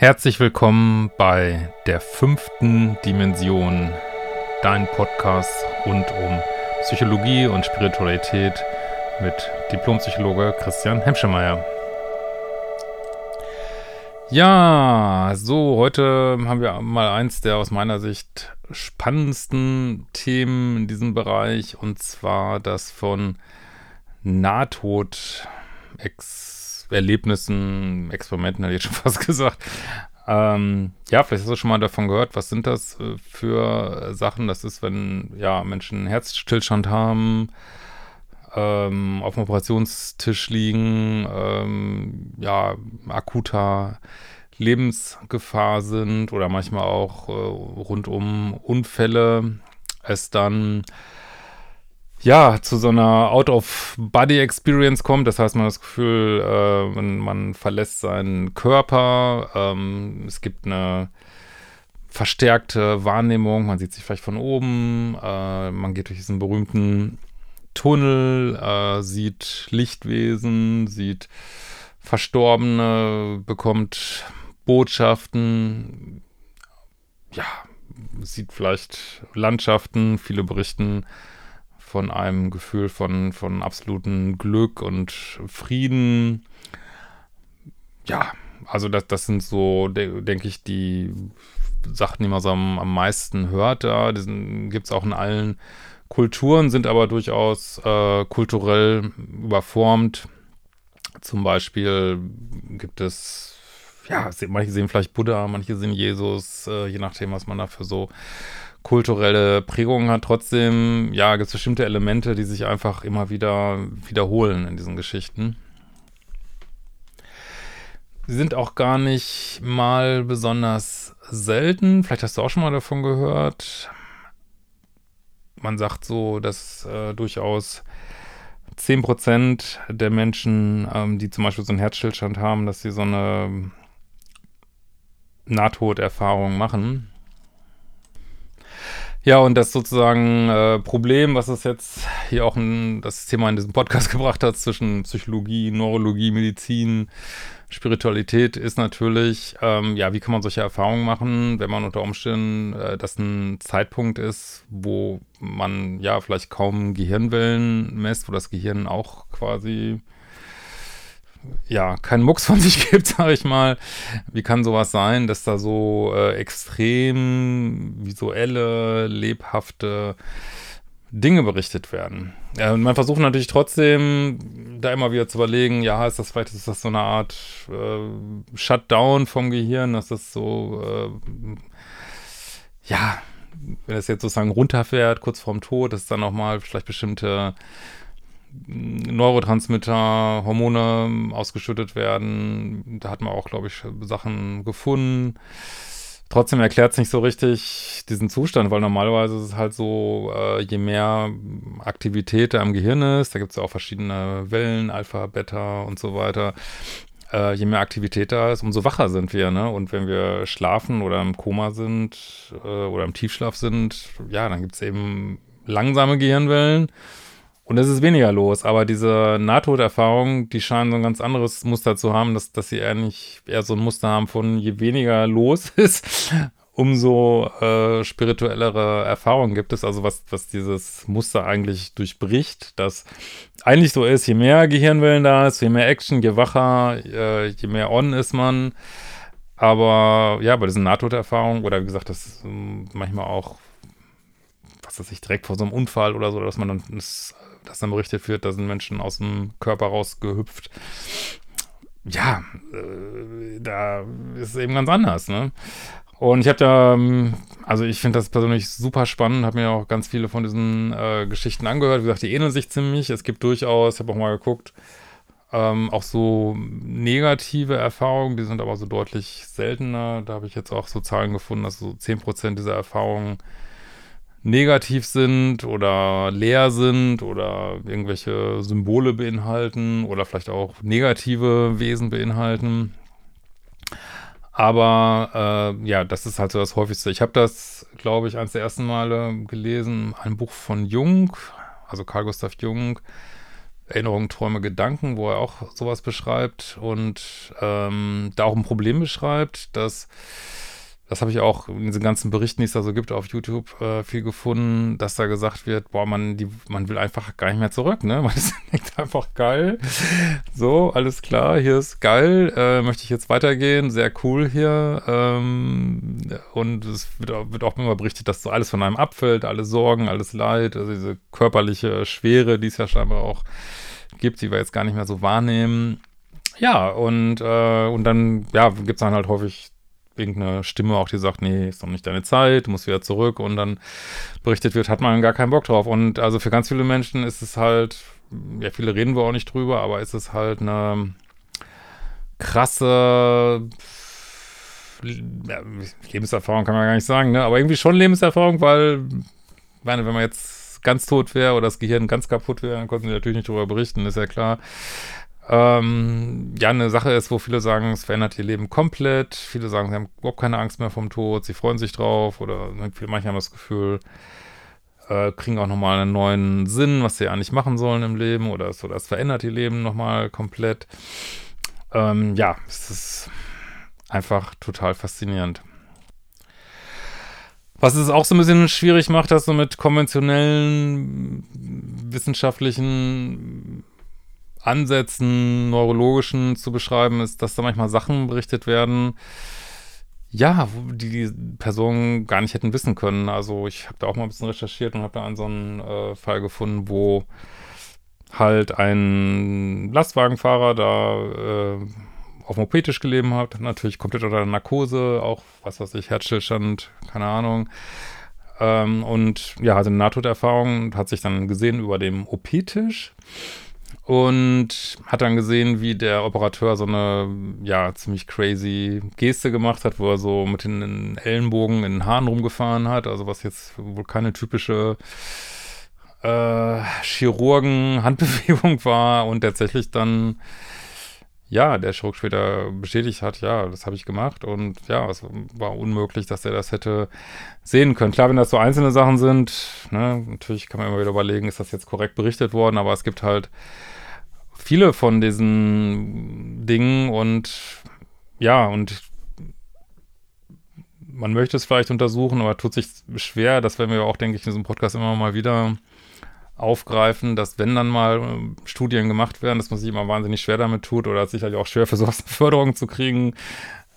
Herzlich willkommen bei der fünften Dimension, dein Podcast rund um Psychologie und Spiritualität mit Diplompsychologe Christian Hemschemeyer. Ja, so, heute haben wir mal eins der aus meiner Sicht spannendsten Themen in diesem Bereich und zwar das von Nahtod ex Erlebnissen, Experimenten, hätte ich schon fast gesagt. Ähm, ja, vielleicht hast du schon mal davon gehört, was sind das äh, für Sachen? Das ist, wenn ja Menschen Herzstillstand haben, ähm, auf dem Operationstisch liegen, ähm, ja, akuter Lebensgefahr sind oder manchmal auch äh, rund um Unfälle es dann ja, zu so einer Out-of-Body-Experience kommt. Das heißt, man hat das Gefühl, äh, man, man, verlässt seinen Körper. Ähm, es gibt eine verstärkte Wahrnehmung. Man sieht sich vielleicht von oben. Äh, man geht durch diesen berühmten Tunnel, äh, sieht Lichtwesen, sieht Verstorbene, bekommt Botschaften. Ja, sieht vielleicht Landschaften. Viele berichten von einem Gefühl von, von absolutem Glück und Frieden. Ja, also das, das sind so, de denke ich, die Sachen, die man so am, am meisten hört. Die gibt es auch in allen Kulturen, sind aber durchaus äh, kulturell überformt. Zum Beispiel gibt es, ja, manche sehen vielleicht Buddha, manche sehen Jesus, äh, je nachdem, was man dafür so kulturelle Prägung hat. Trotzdem, ja, gibt es bestimmte Elemente, die sich einfach immer wieder wiederholen in diesen Geschichten. Sie sind auch gar nicht mal besonders selten. Vielleicht hast du auch schon mal davon gehört. Man sagt so, dass äh, durchaus 10% der Menschen, ähm, die zum Beispiel so einen Herzstillstand haben, dass sie so eine Nahtoderfahrung machen. Ja, und das sozusagen äh, Problem, was es jetzt hier auch ein, das Thema in diesem Podcast gebracht hat, zwischen Psychologie, Neurologie, Medizin, Spiritualität, ist natürlich, ähm, ja, wie kann man solche Erfahrungen machen, wenn man unter Umständen äh, das ein Zeitpunkt ist, wo man ja vielleicht kaum Gehirnwellen messt, wo das Gehirn auch quasi ja, keinen Mucks von sich gibt, sage ich mal. Wie kann sowas sein, dass da so äh, extrem visuelle, lebhafte Dinge berichtet werden? Und man versucht natürlich trotzdem, da immer wieder zu überlegen, ja, ist das vielleicht, ist das so eine Art äh, Shutdown vom Gehirn, dass das so, äh, ja, wenn es jetzt sozusagen runterfährt, kurz vorm Tod, dass dann nochmal vielleicht bestimmte Neurotransmitter, Hormone ausgeschüttet werden. Da hat man auch, glaube ich, Sachen gefunden. Trotzdem erklärt es nicht so richtig diesen Zustand, weil normalerweise ist es halt so, äh, je mehr Aktivität da im Gehirn ist, da gibt es ja auch verschiedene Wellen, Alpha, Beta und so weiter, äh, je mehr Aktivität da ist, umso wacher sind wir, ne? Und wenn wir schlafen oder im Koma sind äh, oder im Tiefschlaf sind, ja, dann gibt es eben langsame Gehirnwellen und es ist weniger los, aber diese Nahtoderfahrung, die scheinen so ein ganz anderes Muster zu haben, dass, dass sie nicht eher so ein Muster haben von je weniger los ist, umso äh, spirituellere Erfahrungen gibt es. Also was, was dieses Muster eigentlich durchbricht, dass eigentlich so ist, je mehr Gehirnwellen da ist, je mehr Action, je wacher, äh, je mehr on ist man. Aber ja, bei diesen Nahtoderfahrungen, oder wie gesagt, das ähm, manchmal auch was weiß ich, direkt vor so einem Unfall oder so, dass man dann das dass dann berichtet wird, da sind Menschen aus dem Körper rausgehüpft. Ja, äh, da ist es eben ganz anders, ne? Und ich habe da, ähm, also ich finde das persönlich super spannend, habe mir auch ganz viele von diesen äh, Geschichten angehört. Wie gesagt, die ähneln sich ziemlich. Es gibt durchaus, ich habe auch mal geguckt, ähm, auch so negative Erfahrungen, die sind aber so deutlich seltener. Da habe ich jetzt auch so Zahlen gefunden, dass so 10% dieser Erfahrungen negativ sind oder leer sind oder irgendwelche Symbole beinhalten oder vielleicht auch negative Wesen beinhalten. Aber äh, ja, das ist halt so das häufigste. Ich habe das, glaube ich, eines der ersten Male gelesen, ein Buch von Jung, also Carl Gustav Jung, Erinnerungen, Träume, Gedanken, wo er auch sowas beschreibt und ähm, da auch ein Problem beschreibt, dass das habe ich auch in diesen ganzen Berichten, die es da so gibt auf YouTube, äh, viel gefunden, dass da gesagt wird, boah, man, die, man will einfach gar nicht mehr zurück, ne? Man ist einfach geil. So, alles klar, hier ist geil, äh, möchte ich jetzt weitergehen, sehr cool hier. Ähm, und es wird, wird, auch immer berichtet, dass so alles von einem abfällt, alle Sorgen, alles Leid, also diese körperliche Schwere, die es ja scheinbar auch gibt, die wir jetzt gar nicht mehr so wahrnehmen. Ja, und, äh, und dann, ja, gibt es dann halt häufig irgendeine Stimme auch, die sagt, nee, ist doch nicht deine Zeit, du musst wieder zurück und dann berichtet wird, hat man gar keinen Bock drauf. Und also für ganz viele Menschen ist es halt, ja, viele reden wir auch nicht drüber, aber ist es halt eine krasse ja, Lebenserfahrung kann man gar nicht sagen, ne? Aber irgendwie schon Lebenserfahrung, weil, meine, wenn man jetzt ganz tot wäre oder das Gehirn ganz kaputt wäre, dann konnten sie natürlich nicht drüber berichten, ist ja klar ähm, ja eine Sache ist, wo viele sagen, es verändert ihr Leben komplett. Viele sagen, sie haben überhaupt keine Angst mehr vom Tod, sie freuen sich drauf oder viele, manche haben das Gefühl, äh, kriegen auch nochmal einen neuen Sinn, was sie eigentlich machen sollen im Leben oder so, das verändert ihr Leben nochmal komplett. Ähm, ja, es ist einfach total faszinierend. Was es auch so ein bisschen schwierig macht, das so mit konventionellen wissenschaftlichen Ansätzen, neurologischen zu beschreiben, ist, dass da manchmal Sachen berichtet werden, ja, die die Personen gar nicht hätten wissen können. Also ich habe da auch mal ein bisschen recherchiert und habe da einen so einen äh, Fall gefunden, wo halt ein Lastwagenfahrer da äh, auf dem OP-Tisch gelebt hat, natürlich komplett unter Narkose, auch, was weiß ich, Herzstillstand, keine Ahnung. Ähm, und ja, hatte eine Nahtoderfahrung, hat sich dann gesehen über dem OP-Tisch und hat dann gesehen, wie der Operateur so eine, ja, ziemlich crazy Geste gemacht hat, wo er so mit den Ellenbogen in den Haaren rumgefahren hat, also was jetzt wohl keine typische äh, Chirurgen-Handbewegung war und tatsächlich dann, ja, der Chirurg später bestätigt hat, ja, das habe ich gemacht und ja, es war unmöglich, dass er das hätte sehen können. Klar, wenn das so einzelne Sachen sind, ne, natürlich kann man immer wieder überlegen, ist das jetzt korrekt berichtet worden, aber es gibt halt viele von diesen Dingen und ja, und man möchte es vielleicht untersuchen, aber tut sich schwer. Das werden wir auch, denke ich, in diesem Podcast immer mal wieder aufgreifen, dass wenn dann mal äh, Studien gemacht werden, dass man sich immer wahnsinnig schwer damit tut oder sicherlich auch schwer für sowas eine Förderung zu kriegen,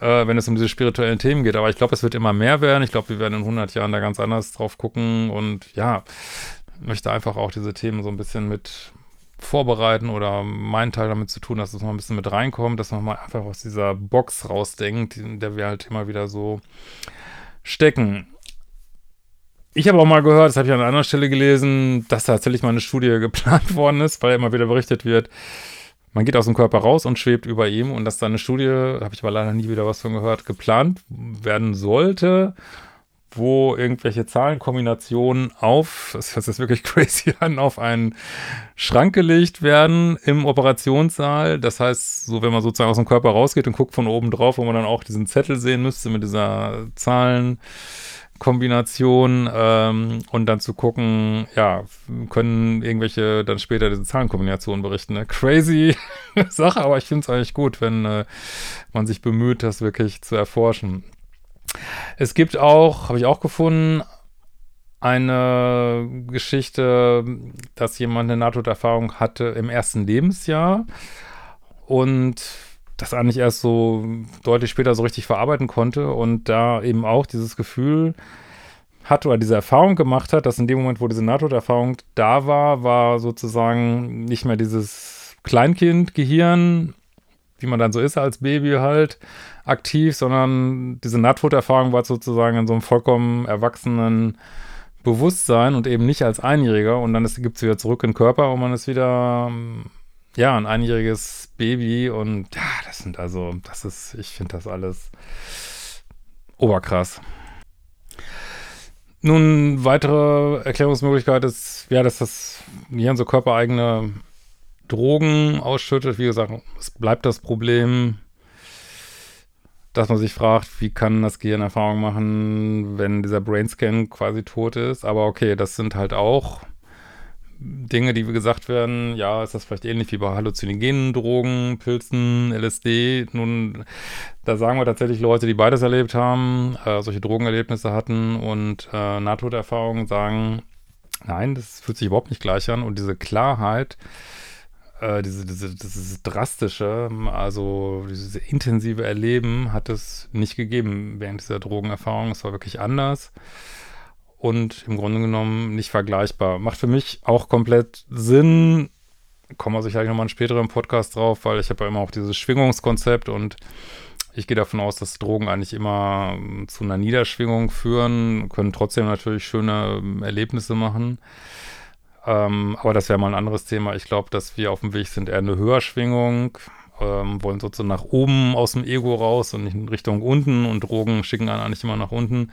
äh, wenn es um diese spirituellen Themen geht. Aber ich glaube, es wird immer mehr werden. Ich glaube, wir werden in 100 Jahren da ganz anders drauf gucken und ja, möchte einfach auch diese Themen so ein bisschen mit vorbereiten oder meinen Teil damit zu tun, dass es mal ein bisschen mit reinkommt, dass man mal einfach aus dieser Box rausdenkt, in der wir halt immer wieder so stecken. Ich habe auch mal gehört, das habe ich an einer anderen Stelle gelesen, dass tatsächlich mal eine Studie geplant worden ist, weil immer wieder berichtet wird, man geht aus dem Körper raus und schwebt über ihm und dass da eine Studie, habe ich aber leider nie wieder was von gehört, geplant werden sollte wo irgendwelche Zahlenkombinationen auf, das sich wirklich crazy an, auf einen Schrank gelegt werden im Operationssaal. Das heißt, so wenn man sozusagen aus dem Körper rausgeht und guckt von oben drauf, wo man dann auch diesen Zettel sehen müsste mit dieser Zahlenkombination ähm, und dann zu gucken, ja, können irgendwelche dann später diese Zahlenkombinationen berichten. Ne? Crazy Sache, aber ich finde es eigentlich gut, wenn äh, man sich bemüht, das wirklich zu erforschen. Es gibt auch, habe ich auch gefunden, eine Geschichte, dass jemand eine Nahtoderfahrung hatte im ersten Lebensjahr und das eigentlich erst so deutlich später so richtig verarbeiten konnte und da eben auch dieses Gefühl hat oder diese Erfahrung gemacht hat, dass in dem Moment, wo diese Nahtoderfahrung da war, war sozusagen nicht mehr dieses Kleinkind-Gehirn, wie man dann so ist als Baby halt, aktiv, sondern diese Nahtoderfahrung war sozusagen in so einem vollkommen erwachsenen Bewusstsein und eben nicht als Einjähriger. Und dann gibt es wieder zurück in den Körper und man ist wieder, ja, ein einjähriges Baby. Und ja, das sind also, das ist, ich finde das alles oberkrass. Nun, weitere Erklärungsmöglichkeit ist, ja, dass das Gehirn so körpereigene Drogen ausschüttet. Wie gesagt, es bleibt das Problem, dass man sich fragt, wie kann das Gehirn Erfahrung machen, wenn dieser Brainscan quasi tot ist. Aber okay, das sind halt auch Dinge, die gesagt werden, ja, ist das vielleicht ähnlich wie bei halluzinogenen Drogen, Pilzen, LSD. Nun, da sagen wir tatsächlich Leute, die beides erlebt haben, äh, solche Drogenerlebnisse hatten und äh, Nahtoderfahrungen sagen, nein, das fühlt sich überhaupt nicht gleich an. Und diese Klarheit, äh, diese, diese, dieses drastische, also dieses intensive Erleben hat es nicht gegeben während dieser Drogenerfahrung. Es war wirklich anders und im Grunde genommen nicht vergleichbar. Macht für mich auch komplett Sinn. Kommen wir sicherlich nochmal einen späteren Podcast drauf, weil ich habe ja immer auch dieses Schwingungskonzept und ich gehe davon aus, dass Drogen eigentlich immer ähm, zu einer Niederschwingung führen, können trotzdem natürlich schöne ähm, Erlebnisse machen. Ähm, aber das wäre mal ein anderes Thema. Ich glaube, dass wir auf dem Weg sind, eher eine Höherschwingung, ähm, wollen sozusagen nach oben aus dem Ego raus und nicht in Richtung unten und Drogen schicken einen eigentlich immer nach unten.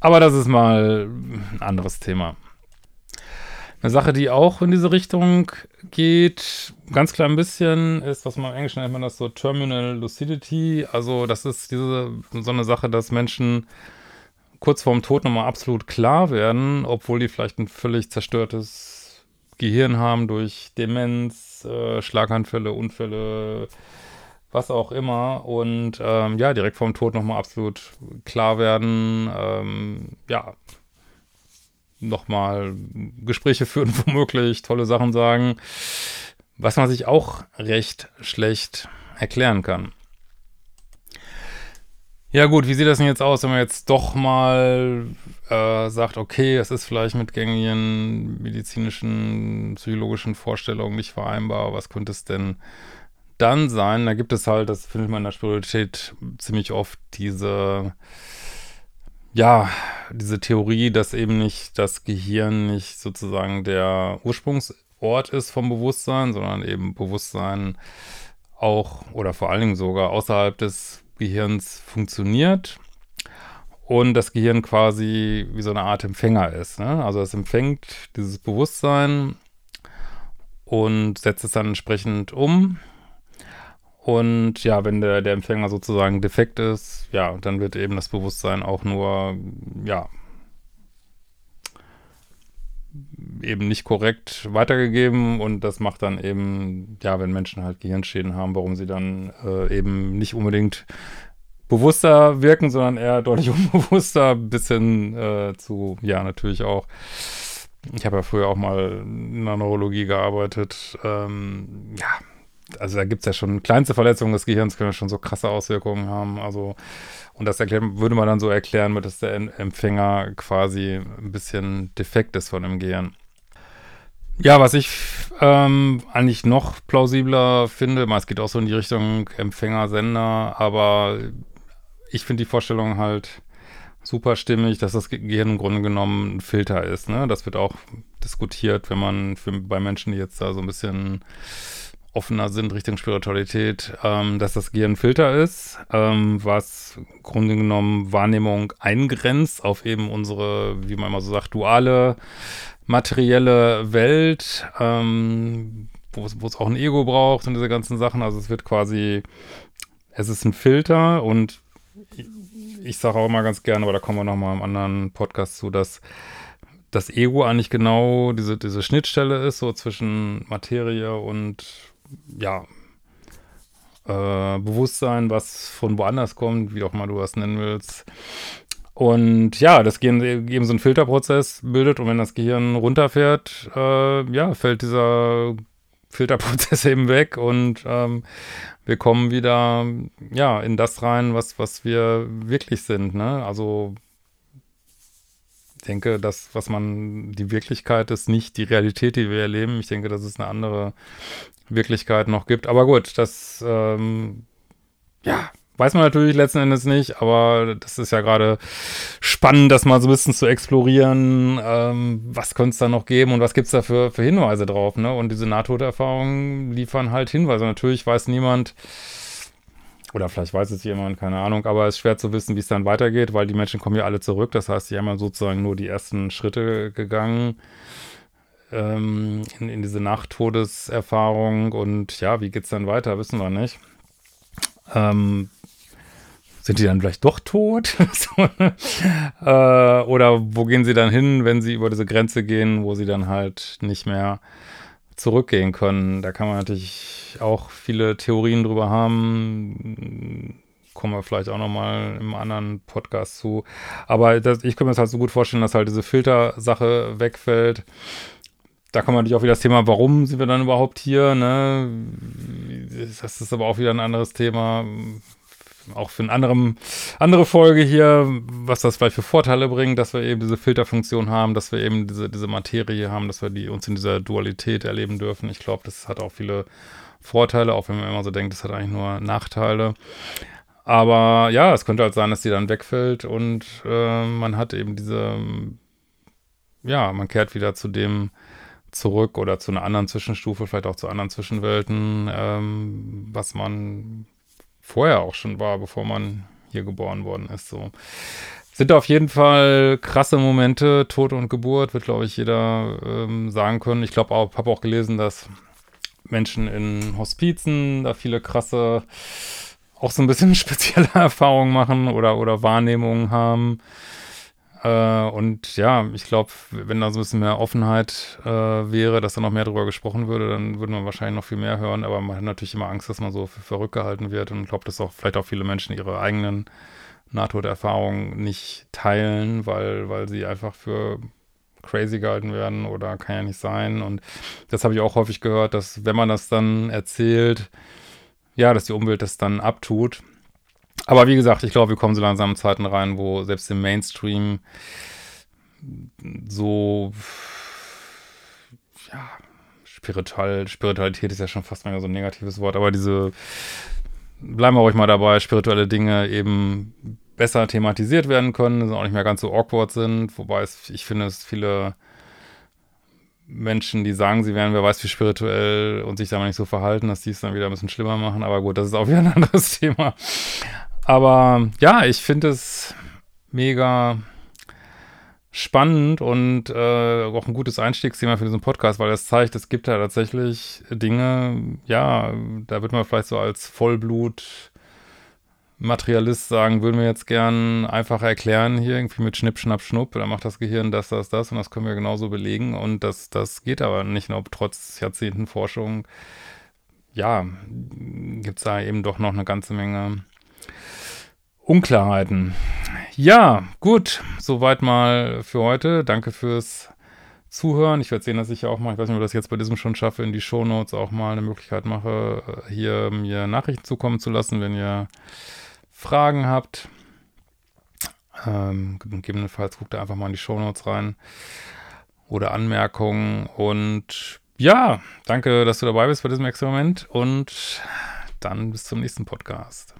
Aber das ist mal ein anderes Thema. Eine Sache, die auch in diese Richtung geht, ganz klein bisschen, ist, was man im Englischen nennt man das so Terminal Lucidity. Also das ist diese so eine Sache, dass Menschen kurz vorm Tod nochmal absolut klar werden, obwohl die vielleicht ein völlig zerstörtes Gehirn haben durch Demenz, äh, Schlaganfälle, Unfälle, was auch immer. Und ähm, ja, direkt vorm Tod nochmal absolut klar werden. Ähm, ja, nochmal Gespräche führen, womöglich, tolle Sachen sagen. Was man sich auch recht schlecht erklären kann. Ja gut, wie sieht das denn jetzt aus, wenn man jetzt doch mal äh, sagt, okay, es ist vielleicht mit gängigen medizinischen, psychologischen Vorstellungen nicht vereinbar, was könnte es denn dann sein, da gibt es halt, das findet man in der Spiritualität ziemlich oft, diese, ja, diese Theorie, dass eben nicht das Gehirn nicht sozusagen der Ursprungsort ist vom Bewusstsein, sondern eben Bewusstsein auch oder vor allen Dingen sogar außerhalb des Gehirns funktioniert und das Gehirn quasi wie so eine Art Empfänger ist. Ne? Also es empfängt dieses Bewusstsein und setzt es dann entsprechend um und ja, wenn der, der Empfänger sozusagen defekt ist, ja, dann wird eben das Bewusstsein auch nur, ja, eben nicht korrekt weitergegeben und das macht dann eben, ja, wenn Menschen halt Gehirnschäden haben, warum sie dann äh, eben nicht unbedingt bewusster wirken, sondern eher deutlich unbewusster, bis hin äh, zu, ja, natürlich auch, ich habe ja früher auch mal in der Neurologie gearbeitet, ähm, ja, also da gibt es ja schon kleinste Verletzungen des Gehirns, können ja schon so krasse Auswirkungen haben. Also, und das erklären, würde man dann so erklären, dass der Empfänger quasi ein bisschen defekt ist von dem Gehirn. Ja, was ich ähm, eigentlich noch plausibler finde, es geht auch so in die Richtung Empfänger-Sender, aber ich finde die Vorstellung halt super stimmig, dass das Gehirn im Grunde genommen ein Filter ist. Ne? Das wird auch diskutiert, wenn man für, bei Menschen, die jetzt da so ein bisschen offener sind Richtung Spiritualität, ähm, dass das Gehirn Filter ist, ähm, was im Grunde genommen Wahrnehmung eingrenzt auf eben unsere, wie man immer so sagt, duale materielle Welt, ähm, wo es auch ein Ego braucht und diese ganzen Sachen. Also es wird quasi, es ist ein Filter und ich, ich sage auch immer ganz gerne, aber da kommen wir nochmal im anderen Podcast zu, dass das Ego eigentlich genau diese, diese Schnittstelle ist, so zwischen Materie und ja, äh, Bewusstsein, was von woanders kommt, wie auch mal du das nennen willst. Und ja, das Gehirn eben so einen Filterprozess bildet und wenn das Gehirn runterfährt, äh, ja, fällt dieser Filterprozess eben weg und ähm, wir kommen wieder ja in das rein, was was wir wirklich sind. Ne? Also denke, das, was man die Wirklichkeit ist, nicht die Realität, die wir erleben. Ich denke, das ist eine andere Wirklichkeit noch gibt. Aber gut, das, ähm, ja, weiß man natürlich letzten Endes nicht, aber das ist ja gerade spannend, das mal so ein bisschen zu explorieren. Ähm, was könnte es da noch geben und was gibt es da für, für Hinweise drauf, ne? Und diese Nahtoderfahrungen liefern halt Hinweise. Natürlich weiß niemand, oder vielleicht weiß es jemand, keine Ahnung, aber es ist schwer zu wissen, wie es dann weitergeht, weil die Menschen kommen ja alle zurück. Das heißt, die haben ja sozusagen nur die ersten Schritte gegangen ähm, in, in, diese Nachttodeserfahrung und ja, wie geht's dann weiter, wissen wir nicht. Ähm, sind die dann vielleicht doch tot? äh, oder wo gehen sie dann hin, wenn sie über diese Grenze gehen, wo sie dann halt nicht mehr zurückgehen können? Da kann man natürlich auch viele Theorien drüber haben. Kommen wir vielleicht auch nochmal im anderen Podcast zu. Aber das, ich könnte mir das halt so gut vorstellen, dass halt diese Filtersache wegfällt da kommt natürlich auch wieder das Thema, warum sind wir dann überhaupt hier, ne? Das ist aber auch wieder ein anderes Thema, auch für eine anderen, andere Folge hier, was das vielleicht für Vorteile bringt, dass wir eben diese Filterfunktion haben, dass wir eben diese, diese Materie haben, dass wir die uns in dieser Dualität erleben dürfen. Ich glaube, das hat auch viele Vorteile, auch wenn man immer so denkt, das hat eigentlich nur Nachteile. Aber ja, es könnte halt sein, dass die dann wegfällt und äh, man hat eben diese, ja, man kehrt wieder zu dem, zurück oder zu einer anderen Zwischenstufe, vielleicht auch zu anderen Zwischenwelten, ähm, was man vorher auch schon war, bevor man hier geboren worden ist. So sind auf jeden Fall krasse Momente, Tod und Geburt, wird glaube ich jeder ähm, sagen können. Ich glaube auch, habe auch gelesen, dass Menschen in Hospizen da viele krasse, auch so ein bisschen spezielle Erfahrungen machen oder, oder Wahrnehmungen haben. Äh, und ja, ich glaube, wenn da so ein bisschen mehr Offenheit äh, wäre, dass da noch mehr drüber gesprochen würde, dann würde man wahrscheinlich noch viel mehr hören. Aber man hat natürlich immer Angst, dass man so für verrückt gehalten wird. Und ich glaube, dass auch vielleicht auch viele Menschen ihre eigenen Nahtoderfahrungen nicht teilen, weil, weil sie einfach für crazy gehalten werden oder kann ja nicht sein. Und das habe ich auch häufig gehört, dass wenn man das dann erzählt, ja, dass die Umwelt das dann abtut. Aber wie gesagt, ich glaube, wir kommen so langsam in Zeiten rein, wo selbst im Mainstream so, ja, spiritual, Spiritualität ist ja schon fast mal so ein negatives Wort, aber diese, bleiben wir ruhig mal dabei, spirituelle Dinge eben besser thematisiert werden können, auch nicht mehr ganz so awkward sind, wobei es, ich finde, es viele Menschen, die sagen, sie wären, wer weiß wie spirituell und sich da mal nicht so verhalten, dass die es dann wieder ein bisschen schlimmer machen, aber gut, das ist auch wieder ein anderes Thema. Aber ja, ich finde es mega spannend und äh, auch ein gutes Einstiegsthema für diesen Podcast, weil es zeigt, es gibt ja tatsächlich Dinge, ja, da wird man vielleicht so als Vollblut Materialist sagen, würden wir jetzt gern einfach erklären hier irgendwie mit Schnipp, Schnapp, Schnupp, dann macht das Gehirn das, das, das und das können wir genauso belegen und das, das geht aber nicht nur trotz Jahrzehnten Forschung. Ja, gibt es da eben doch noch eine ganze Menge Unklarheiten. Ja, gut, soweit mal für heute. Danke fürs Zuhören. Ich werde sehen, dass ich auch mal, ich weiß nicht, ob ich das jetzt bei diesem schon schaffe, in die Shownotes auch mal eine Möglichkeit mache, hier mir Nachrichten zukommen zu lassen, wenn ihr Fragen habt. Ähm, gegebenenfalls guckt ihr einfach mal in die Shownotes rein oder Anmerkungen. Und ja, danke, dass du dabei bist bei diesem Experiment und dann bis zum nächsten Podcast.